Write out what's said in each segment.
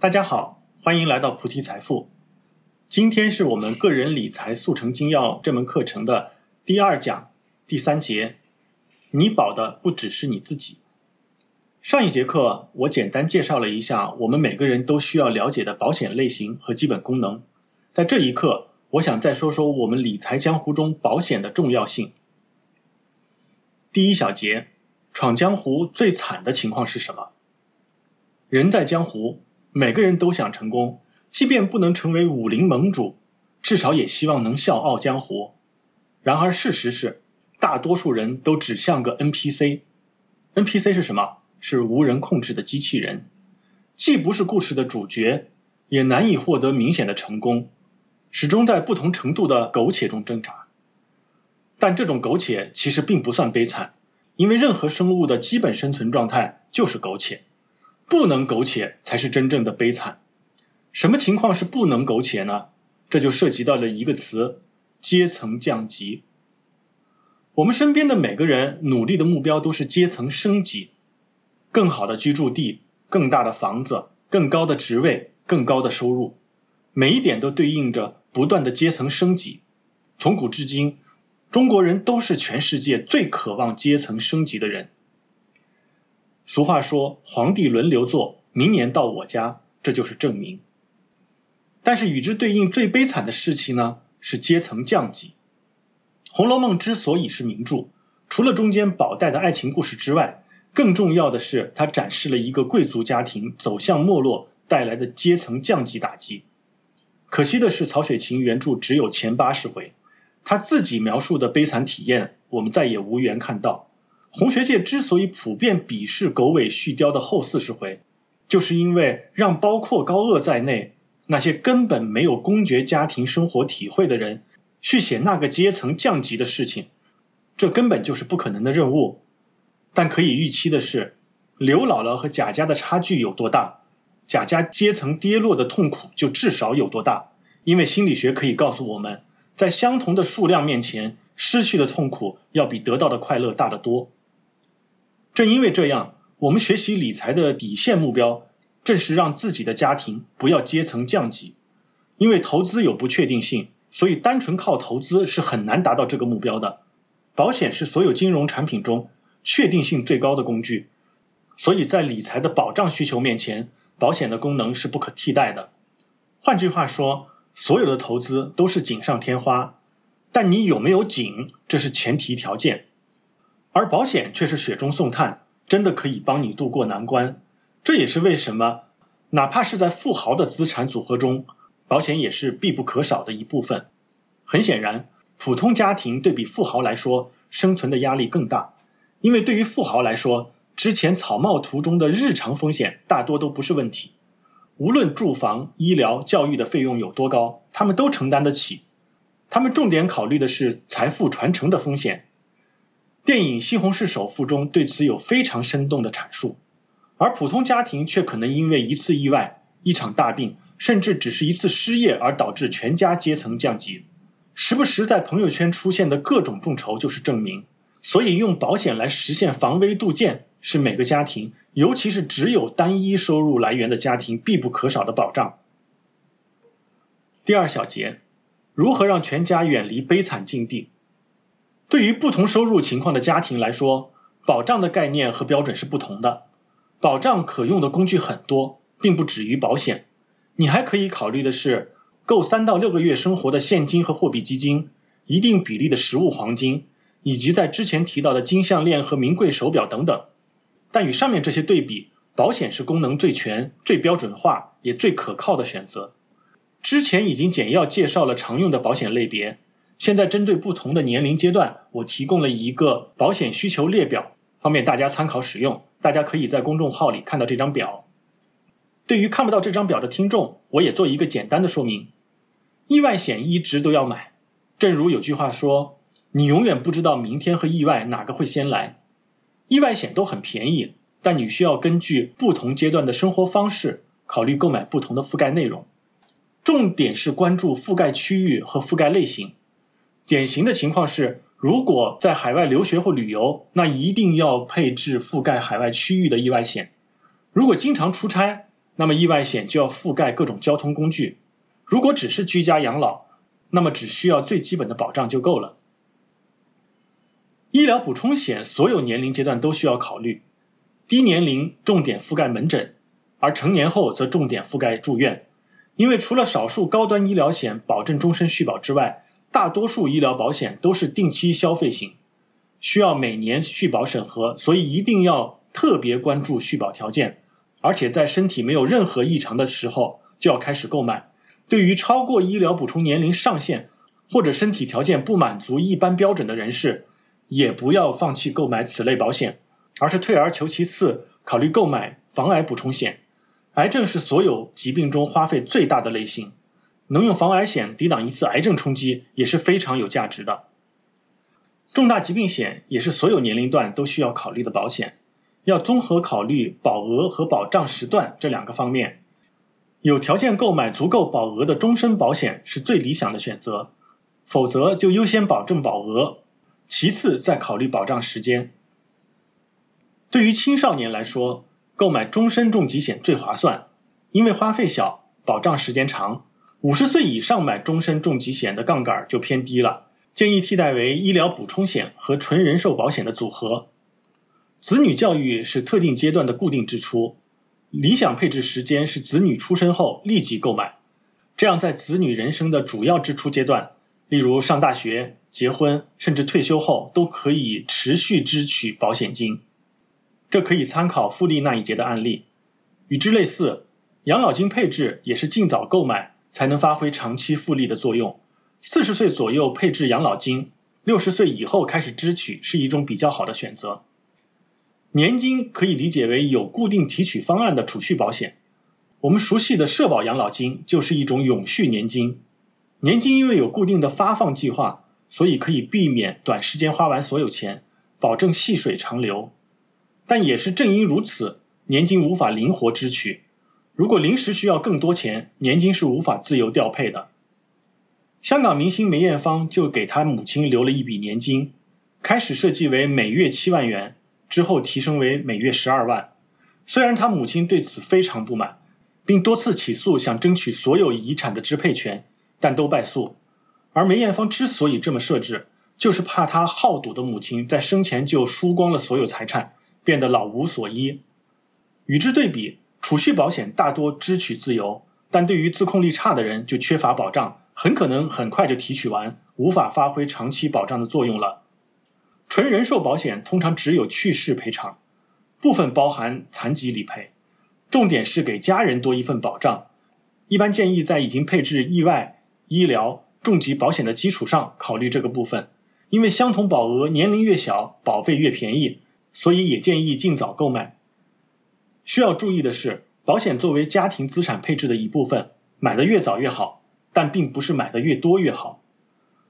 大家好，欢迎来到菩提财富。今天是我们个人理财速成精要这门课程的第二讲第三节。你保的不只是你自己。上一节课我简单介绍了一下我们每个人都需要了解的保险类型和基本功能。在这一课，我想再说说我们理财江湖中保险的重要性。第一小节，闯江湖最惨的情况是什么？人在江湖，每个人都想成功，即便不能成为武林盟主，至少也希望能笑傲江湖。然而事实是，大多数人都只像个 NPC。NPC 是什么？是无人控制的机器人，既不是故事的主角，也难以获得明显的成功，始终在不同程度的苟且中挣扎。但这种苟且其实并不算悲惨，因为任何生物的基本生存状态就是苟且。不能苟且才是真正的悲惨。什么情况是不能苟且呢？这就涉及到了一个词：阶层降级。我们身边的每个人努力的目标都是阶层升级，更好的居住地、更大的房子、更高的职位、更高的收入，每一点都对应着不断的阶层升级。从古至今，中国人都是全世界最渴望阶层升级的人。俗话说，皇帝轮流坐，明年到我家，这就是证明。但是与之对应最悲惨的事情呢，是阶层降级。《红楼梦》之所以是名著，除了中间宝黛的爱情故事之外，更重要的是它展示了一个贵族家庭走向没落带来的阶层降级打击。可惜的是，曹雪芹原著只有前八十回，他自己描述的悲惨体验，我们再也无缘看到。红学界之所以普遍鄙视狗尾续貂的后四十回，就是因为让包括高鹗在内那些根本没有公爵家庭生活体会的人去写那个阶层降级的事情，这根本就是不可能的任务。但可以预期的是，刘姥姥和贾家的差距有多大，贾家阶层跌落的痛苦就至少有多大。因为心理学可以告诉我们，在相同的数量面前，失去的痛苦要比得到的快乐大得多。正因为这样，我们学习理财的底线目标，正是让自己的家庭不要阶层降级。因为投资有不确定性，所以单纯靠投资是很难达到这个目标的。保险是所有金融产品中确定性最高的工具，所以在理财的保障需求面前，保险的功能是不可替代的。换句话说，所有的投资都是锦上添花，但你有没有锦，这是前提条件。而保险却是雪中送炭，真的可以帮你渡过难关。这也是为什么，哪怕是在富豪的资产组合中，保险也是必不可少的一部分。很显然，普通家庭对比富豪来说，生存的压力更大。因为对于富豪来说，之前草帽图中的日常风险大多都不是问题。无论住房、医疗、教育的费用有多高，他们都承担得起。他们重点考虑的是财富传承的风险。电影《西红柿首富》中对此有非常生动的阐述，而普通家庭却可能因为一次意外、一场大病，甚至只是一次失业而导致全家阶层降级。时不时在朋友圈出现的各种众筹就是证明。所以，用保险来实现防微杜渐，是每个家庭，尤其是只有单一收入来源的家庭必不可少的保障。第二小节，如何让全家远离悲惨境地？对于不同收入情况的家庭来说，保障的概念和标准是不同的。保障可用的工具很多，并不止于保险。你还可以考虑的是，够三到六个月生活的现金和货币基金，一定比例的实物黄金，以及在之前提到的金项链和名贵手表等等。但与上面这些对比，保险是功能最全、最标准化也最可靠的选择。之前已经简要介绍了常用的保险类别。现在针对不同的年龄阶段，我提供了一个保险需求列表，方便大家参考使用。大家可以在公众号里看到这张表。对于看不到这张表的听众，我也做一个简单的说明：意外险一直都要买。正如有句话说，你永远不知道明天和意外哪个会先来。意外险都很便宜，但你需要根据不同阶段的生活方式，考虑购买不同的覆盖内容。重点是关注覆盖区域和覆盖类型。典型的情况是，如果在海外留学或旅游，那一定要配置覆盖海外区域的意外险。如果经常出差，那么意外险就要覆盖各种交通工具；如果只是居家养老，那么只需要最基本的保障就够了。医疗补充险所有年龄阶段都需要考虑，低年龄重点覆盖门诊，而成年后则重点覆盖住院。因为除了少数高端医疗险保证终身续保之外，大多数医疗保险都是定期消费型，需要每年续保审核，所以一定要特别关注续保条件，而且在身体没有任何异常的时候就要开始购买。对于超过医疗补充年龄上限或者身体条件不满足一般标准的人士，也不要放弃购买此类保险，而是退而求其次，考虑购买防癌补充险。癌症是所有疾病中花费最大的类型，能用防癌险抵挡一次癌症冲击也是非常有价值的。重大疾病险也是所有年龄段都需要考虑的保险，要综合考虑保额和保障时段这两个方面。有条件购买足够保额的终身保险是最理想的选择，否则就优先保证保额。其次再考虑保障时间。对于青少年来说，购买终身重疾险最划算，因为花费小，保障时间长。五十岁以上买终身重疾险的杠杆就偏低了，建议替代为医疗补充险和纯人寿保险的组合。子女教育是特定阶段的固定支出，理想配置时间是子女出生后立即购买，这样在子女人生的主要支出阶段。例如上大学、结婚，甚至退休后，都可以持续支取保险金。这可以参考复利那一节的案例。与之类似，养老金配置也是尽早购买，才能发挥长期复利的作用。四十岁左右配置养老金，六十岁以后开始支取，是一种比较好的选择。年金可以理解为有固定提取方案的储蓄保险。我们熟悉的社保养老金就是一种永续年金。年金因为有固定的发放计划，所以可以避免短时间花完所有钱，保证细水长流。但也是正因如此，年金无法灵活支取。如果临时需要更多钱，年金是无法自由调配的。香港明星梅艳芳就给她母亲留了一笔年金，开始设计为每月七万元，之后提升为每月十二万。虽然她母亲对此非常不满，并多次起诉想争取所有遗产的支配权。但都败诉，而梅艳芳之所以这么设置，就是怕她好赌的母亲在生前就输光了所有财产，变得老无所依。与之对比，储蓄保险大多支取自由，但对于自控力差的人就缺乏保障，很可能很快就提取完，无法发挥长期保障的作用了。纯人寿保险通常只有去世赔偿，部分包含残疾理赔，重点是给家人多一份保障。一般建议在已经配置意外。医疗重疾保险的基础上考虑这个部分，因为相同保额年龄越小保费越便宜，所以也建议尽早购买。需要注意的是，保险作为家庭资产配置的一部分，买的越早越好，但并不是买的越多越好。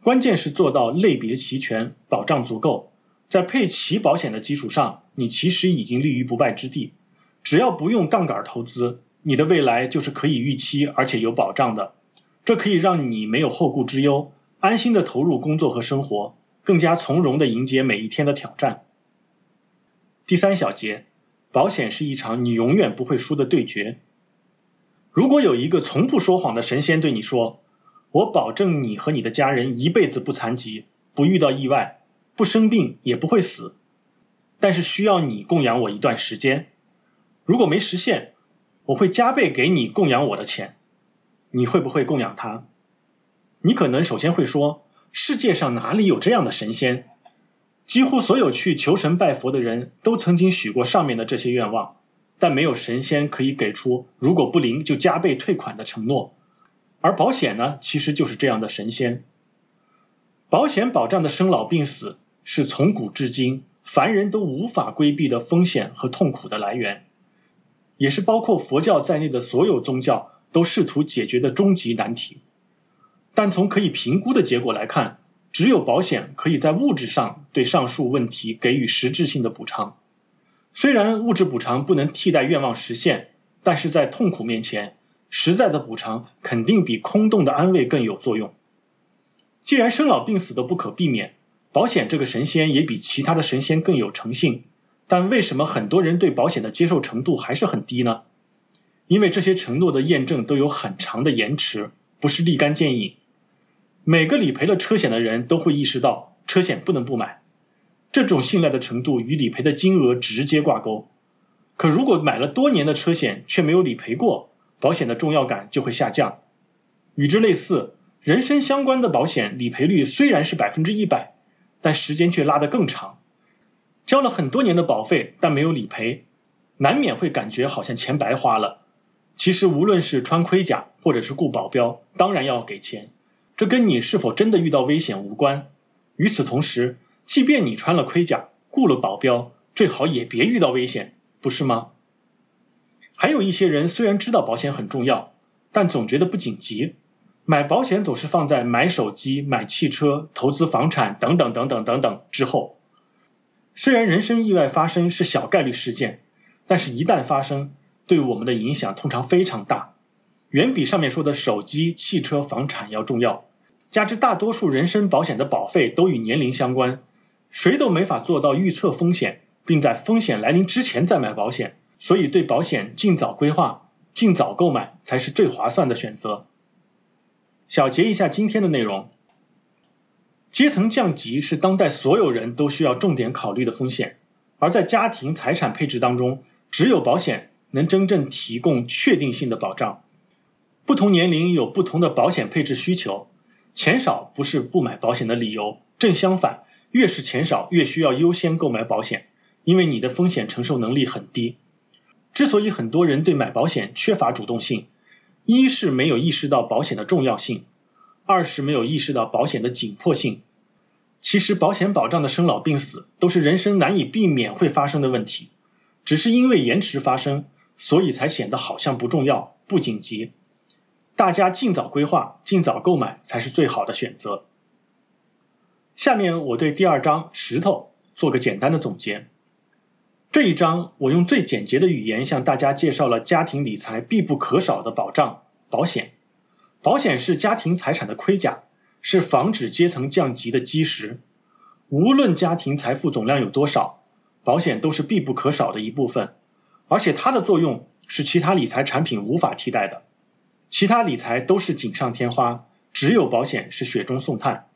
关键是做到类别齐全，保障足够，在配齐保险的基础上，你其实已经立于不败之地。只要不用杠杆投资，你的未来就是可以预期而且有保障的。这可以让你没有后顾之忧，安心的投入工作和生活，更加从容的迎接每一天的挑战。第三小节，保险是一场你永远不会输的对决。如果有一个从不说谎的神仙对你说：“我保证你和你的家人一辈子不残疾，不遇到意外，不生病，也不会死，但是需要你供养我一段时间。如果没实现，我会加倍给你供养我的钱。”你会不会供养他？你可能首先会说：世界上哪里有这样的神仙？几乎所有去求神拜佛的人都曾经许过上面的这些愿望，但没有神仙可以给出如果不灵就加倍退款的承诺。而保险呢，其实就是这样的神仙。保险保障的生老病死是从古至今凡人都无法规避的风险和痛苦的来源，也是包括佛教在内的所有宗教。都试图解决的终极难题，但从可以评估的结果来看，只有保险可以在物质上对上述问题给予实质性的补偿。虽然物质补偿不能替代愿望实现，但是在痛苦面前，实在的补偿肯定比空洞的安慰更有作用。既然生老病死都不可避免，保险这个神仙也比其他的神仙更有诚信，但为什么很多人对保险的接受程度还是很低呢？因为这些承诺的验证都有很长的延迟，不是立竿见影。每个理赔了车险的人都会意识到，车险不能不买。这种信赖的程度与理赔的金额直接挂钩。可如果买了多年的车险却没有理赔过，保险的重要感就会下降。与之类似，人身相关的保险理赔率虽然是百分之一百，但时间却拉得更长。交了很多年的保费，但没有理赔，难免会感觉好像钱白花了。其实无论是穿盔甲或者是雇保镖，当然要给钱，这跟你是否真的遇到危险无关。与此同时，即便你穿了盔甲，雇了保镖，最好也别遇到危险，不是吗？还有一些人虽然知道保险很重要，但总觉得不紧急，买保险总是放在买手机、买汽车、投资房产等等等等等等之后。虽然人身意外发生是小概率事件，但是一旦发生，对我们的影响通常非常大，远比上面说的手机、汽车、房产要重要。加之大多数人身保险的保费都与年龄相关。谁都没法做到预测风险，并在风险来临之前再买保险，所以对保险尽早规划、尽早购买才是最划算的选择。小结一下今天的内容：阶层降级是当代所有人都需要重点考虑的风险，而在家庭财产配置当中，只有保险能真正提供确定性的保障。不同年龄有不同的保险配置需求，钱少不是不买保险的理由，正相反。越是钱少，越需要优先购买保险，因为你的风险承受能力很低。之所以很多人对买保险缺乏主动性，一是没有意识到保险的重要性，二是没有意识到保险的紧迫性。其实保险保障的生老病死都是人生难以避免会发生的问题，只是因为延迟发生，所以才显得好像不重要、不紧急。大家尽早规划、尽早购买才是最好的选择。下面我对第二章石头做个简单的总结。这一章我用最简洁的语言向大家介绍了家庭理财必不可少的保障——保险。保险是家庭财产的盔甲，是防止阶层降级的基石。无论家庭财富总量有多少，保险都是必不可少的一部分。而且它的作用是其他理财产品无法替代的。其他理财都是锦上添花，只有保险是雪中送炭。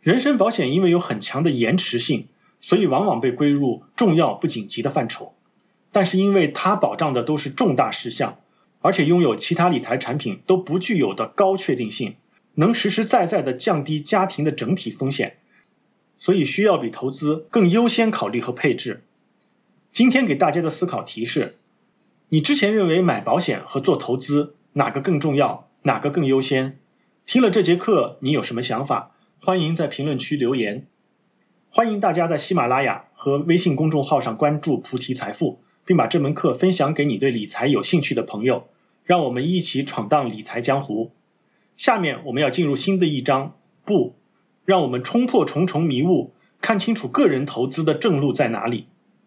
人身保险因为有很强的延迟性，所以往往被归入重要不紧急的范畴。但是因为它保障的都是重大事项，而且拥有其他理财产品都不具有的高确定性，能实实在在的降低家庭的整体风险，所以需要比投资更优先考虑和配置。今天给大家的思考提示：你之前认为买保险和做投资哪个更重要，哪个更优先？听了这节课，你有什么想法？欢迎在评论区留言，欢迎大家在喜马拉雅和微信公众号上关注菩提财富，并把这门课分享给你对理财有兴趣的朋友，让我们一起闯荡理财江湖。下面我们要进入新的一章，不，让我们冲破重重迷雾，看清楚个人投资的正路在哪里。